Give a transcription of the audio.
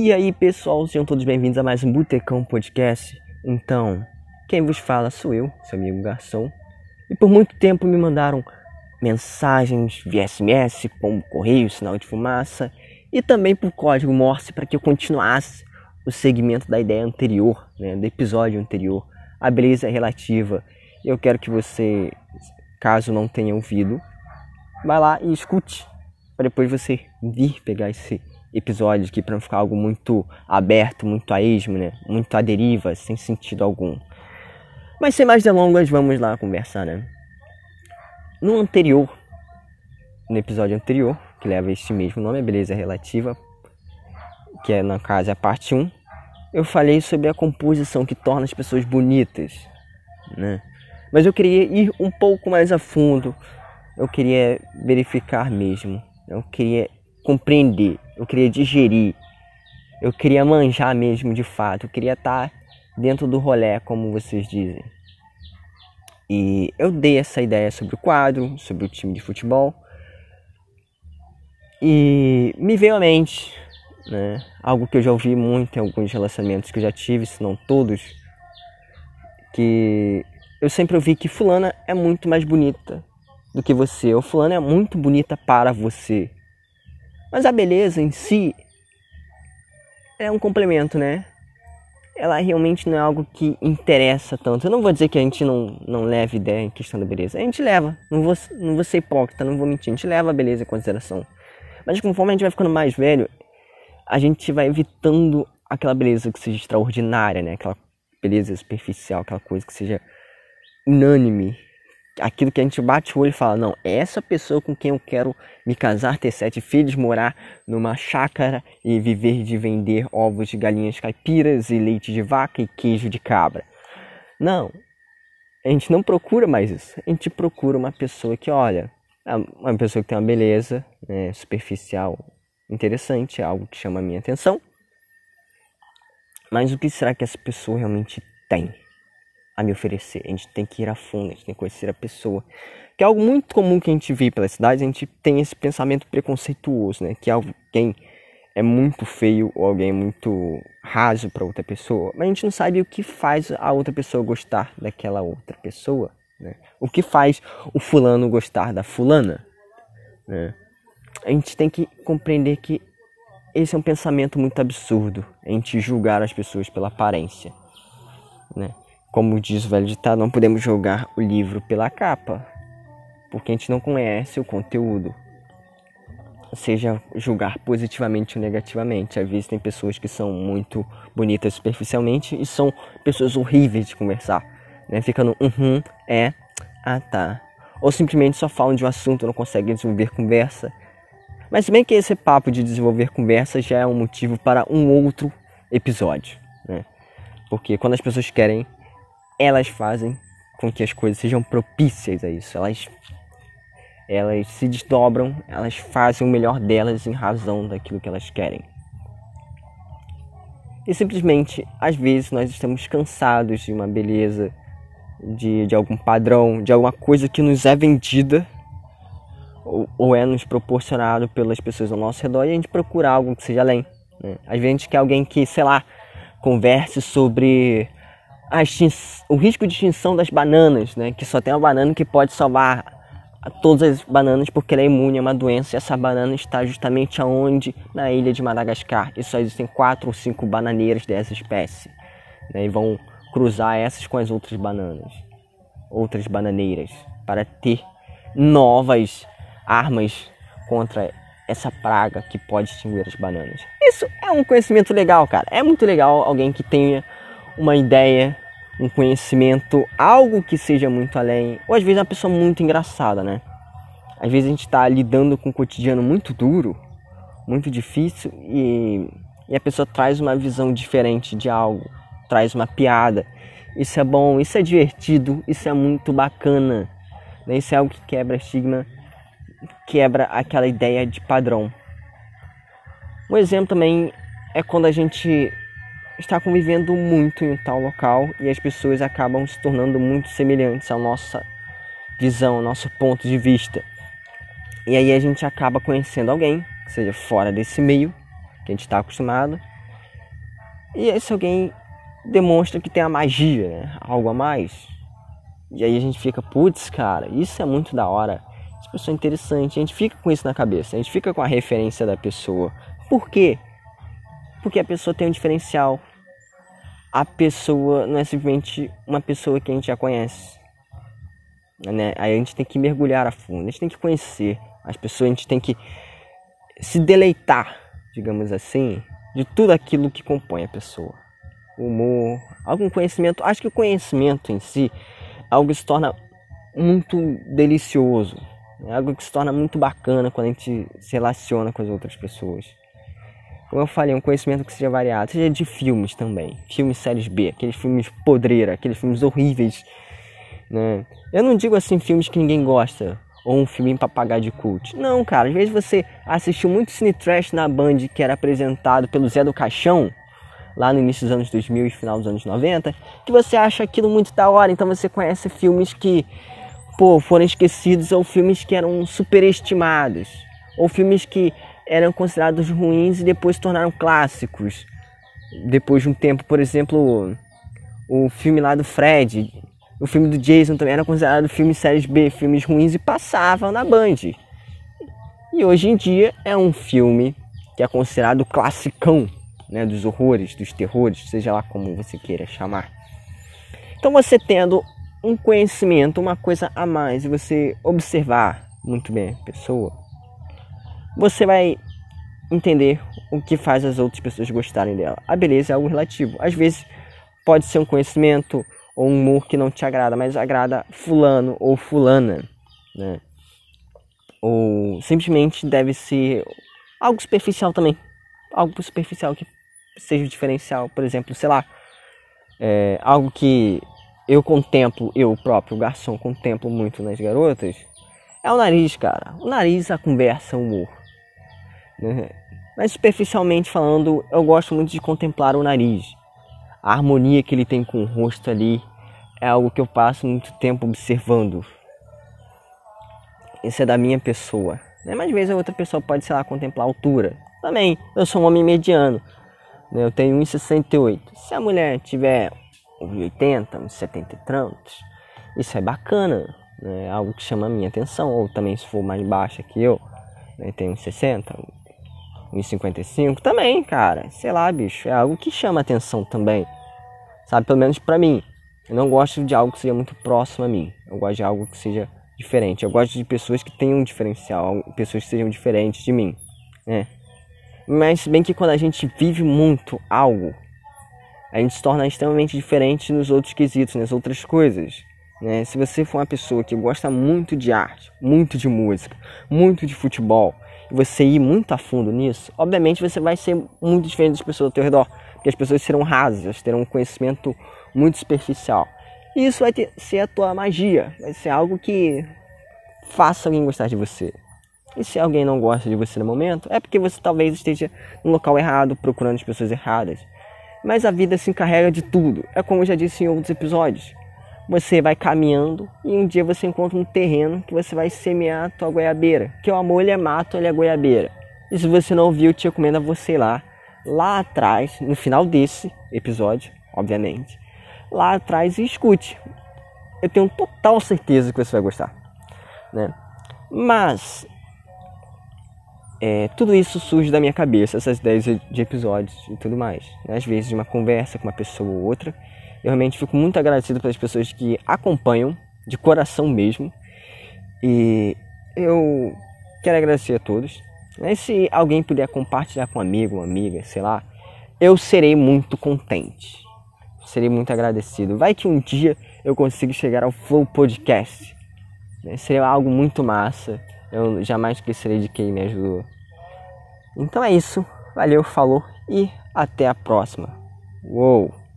E aí, pessoal, sejam todos bem-vindos a mais um Botecão Podcast. Então, quem vos fala sou eu, seu amigo Garçom. E por muito tempo me mandaram mensagens via SMS, como correio, sinal de fumaça, e também por código Morse para que eu continuasse o segmento da ideia anterior, né, do episódio anterior. A beleza relativa. Eu quero que você, caso não tenha ouvido, vá lá e escute para depois você vir pegar esse episódio aqui para não ficar algo muito aberto, muito a esmo, né? Muito à deriva, sem sentido algum. Mas sem mais delongas, vamos lá conversar, né? No anterior, no episódio anterior, que leva este mesmo nome, a beleza relativa, que é na casa a parte 1, eu falei sobre a composição que torna as pessoas bonitas, né? Mas eu queria ir um pouco mais a fundo, eu queria verificar mesmo eu queria compreender, eu queria digerir, eu queria manjar mesmo de fato, eu queria estar dentro do rolê, como vocês dizem. E eu dei essa ideia sobre o quadro, sobre o time de futebol. E me veio à mente, né, algo que eu já ouvi muito em alguns relacionamentos que eu já tive, se não todos, que eu sempre ouvi que fulana é muito mais bonita do que você. O fulano é muito bonita para você. Mas a beleza em si é um complemento, né? Ela realmente não é algo que interessa tanto. Eu não vou dizer que a gente não, não leve ideia em questão da beleza. A gente leva. Não vou, não vou ser hipócrita, não vou mentir. A gente leva a beleza em consideração. Mas conforme a gente vai ficando mais velho, a gente vai evitando aquela beleza que seja extraordinária, né? Aquela beleza superficial, aquela coisa que seja unânime, aquilo que a gente bate o olho e fala, não, é essa pessoa com quem eu quero me casar, ter sete filhos, morar numa chácara e viver de vender ovos de galinhas caipiras e leite de vaca e queijo de cabra. Não, a gente não procura mais isso. A gente procura uma pessoa que, olha, é uma pessoa que tem uma beleza né, superficial interessante, é algo que chama a minha atenção. Mas o que será que essa pessoa realmente tem? A me oferecer. A gente tem que ir a fundo, a gente tem que conhecer a pessoa. Que é algo muito comum que a gente vê pela cidade, a gente tem esse pensamento preconceituoso, né? Que alguém é muito feio ou alguém é muito raso para outra pessoa, mas a gente não sabe o que faz a outra pessoa gostar daquela outra pessoa, né? O que faz o fulano gostar da fulana, né? A gente tem que compreender que esse é um pensamento muito absurdo, a gente julgar as pessoas pela aparência, né? Como diz o velho ditado, não podemos julgar o livro pela capa, porque a gente não conhece o conteúdo. Seja julgar positivamente ou negativamente. Às vezes tem pessoas que são muito bonitas superficialmente e são pessoas horríveis de conversar. Né? Fica no uhum, é, ah tá. Ou simplesmente só falam de um assunto não conseguem desenvolver conversa. Mas bem que esse papo de desenvolver conversa já é um motivo para um outro episódio. Né? Porque quando as pessoas querem elas fazem com que as coisas sejam propícias a isso. Elas, elas se desdobram, elas fazem o melhor delas em razão daquilo que elas querem. E simplesmente, às vezes, nós estamos cansados de uma beleza, de, de algum padrão, de alguma coisa que nos é vendida ou, ou é nos proporcionado pelas pessoas ao nosso redor e a gente procura algo que seja além. Né? Às vezes a gente quer alguém que, sei lá, converse sobre o risco de extinção das bananas, né? Que só tem uma banana que pode salvar todas as bananas porque ela é imune a uma doença. E essa banana está justamente aonde? Na ilha de Madagascar. E só existem quatro ou cinco bananeiras dessa espécie. Né? E vão cruzar essas com as outras bananas, outras bananeiras, para ter novas armas contra essa praga que pode extinguir as bananas. Isso é um conhecimento legal, cara. É muito legal alguém que tenha uma ideia, um conhecimento, algo que seja muito além. Ou às vezes é uma pessoa muito engraçada, né? Às vezes a gente está lidando com um cotidiano muito duro, muito difícil e, e a pessoa traz uma visão diferente de algo, traz uma piada. Isso é bom, isso é divertido, isso é muito bacana. Né? Isso é algo que quebra estigma, quebra aquela ideia de padrão. Um exemplo também é quando a gente está convivendo muito em tal local e as pessoas acabam se tornando muito semelhantes à nossa visão, ao nosso ponto de vista. E aí a gente acaba conhecendo alguém, que seja fora desse meio que a gente está acostumado, E esse alguém demonstra que tem a magia, né? Algo a mais. E aí a gente fica, putz, cara, isso é muito da hora. Essa pessoa é interessante. A gente fica com isso na cabeça. A gente fica com a referência da pessoa. Por quê? Porque a pessoa tem um diferencial. A pessoa não é simplesmente uma pessoa que a gente já conhece. Né? Aí a gente tem que mergulhar a fundo. A gente tem que conhecer as pessoas. A gente tem que se deleitar, digamos assim, de tudo aquilo que compõe a pessoa. Humor, algum conhecimento. Acho que o conhecimento em si é algo que se torna muito delicioso. É algo que se torna muito bacana quando a gente se relaciona com as outras pessoas. Como eu falei, um conhecimento que seja variado, seja de filmes também. Filmes séries B, aqueles filmes podreira, aqueles filmes horríveis. Né? Eu não digo assim filmes que ninguém gosta, ou um filme papagaio de cult. Não, cara, às vezes você assistiu muito Cine Trash na Band que era apresentado pelo Zé do Caixão, lá no início dos anos 2000 e final dos anos 90, que você acha aquilo muito da hora, então você conhece filmes que, pô, foram esquecidos ou filmes que eram superestimados, ou filmes que eram considerados ruins e depois se tornaram clássicos. Depois de um tempo, por exemplo, o filme lá do Fred, o filme do Jason também era considerado filme séries B, filmes ruins e passavam na Band. E hoje em dia é um filme que é considerado classicão, né, dos horrores, dos terrores, seja lá como você queira chamar. Então você tendo um conhecimento, uma coisa a mais, e você observar muito bem a pessoa, você vai entender o que faz as outras pessoas gostarem dela. A beleza é algo relativo. Às vezes pode ser um conhecimento, ou um humor que não te agrada, mas agrada fulano ou fulana, né? Ou simplesmente deve ser algo superficial também. Algo superficial que seja diferencial, por exemplo, sei lá, é, algo que eu contemplo, eu próprio, garçom, contemplo muito nas garotas, é o nariz, cara. O nariz, a conversa, o humor. Né? Mas superficialmente falando, eu gosto muito de contemplar o nariz a harmonia que ele tem com o rosto ali é algo que eu passo muito tempo observando. Isso é da minha pessoa. Né? Mas às vezes a outra pessoa pode, sei lá, contemplar a altura. Também, eu sou um homem mediano. Né? Eu tenho 1,68. Se a mulher tiver 1,80, 1,70 e tantos, isso é bacana. Né? É algo que chama a minha atenção. Ou também se for mais baixa que eu, né? tenho 1,60, 1,55 também, cara. Sei lá, bicho, é algo que chama atenção também. Sabe, pelo menos pra mim. Eu não gosto de algo que seja muito próximo a mim. Eu gosto de algo que seja diferente. Eu gosto de pessoas que tenham um diferencial, pessoas que sejam diferentes de mim, né? Mas bem que quando a gente vive muito algo, a gente se torna extremamente diferente nos outros quesitos, nas outras coisas. Né? Se você for uma pessoa que gosta muito de arte, muito de música, muito de futebol, e você ir muito a fundo nisso, obviamente você vai ser muito diferente das pessoas ao teu redor, porque as pessoas serão rasas, terão um conhecimento muito superficial. E isso vai ter, ser a tua magia, vai ser algo que faça alguém gostar de você. E se alguém não gosta de você no momento, é porque você talvez esteja no local errado, procurando as pessoas erradas. Mas a vida se encarrega de tudo. É como eu já disse em outros episódios você vai caminhando e um dia você encontra um terreno que você vai semear a tua goiabeira. Que o amor ele é mato, ele é goiabeira. E se você não ouviu, eu te recomendo a você lá, lá atrás, no final desse episódio, obviamente, lá atrás e escute. Eu tenho total certeza que você vai gostar, né? Mas é, tudo isso surge da minha cabeça, essas ideias de episódios e tudo mais. Né? Às vezes de uma conversa com uma pessoa ou outra eu realmente fico muito agradecido pelas pessoas que acompanham, de coração mesmo. E eu quero agradecer a todos. Se alguém puder compartilhar com um amigo, uma amiga, sei lá, eu serei muito contente. Serei muito agradecido. Vai que um dia eu consiga chegar ao Flow Podcast. Né? Seria algo muito massa. Eu jamais esquecerei de quem me ajudou. Então é isso. Valeu, falou e até a próxima. Uou!